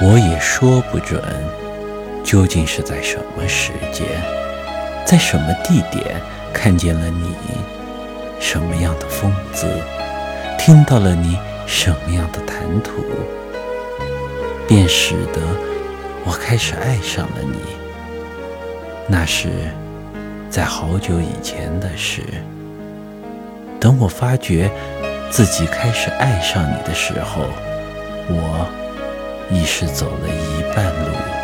我也说不准，究竟是在什么时间，在什么地点看见了你，什么样的风姿，听到了你什么样的谈吐，便使得我开始爱上了你。那是在好久以前的事。等我发觉自己开始爱上你的时候，我已是走了一半路。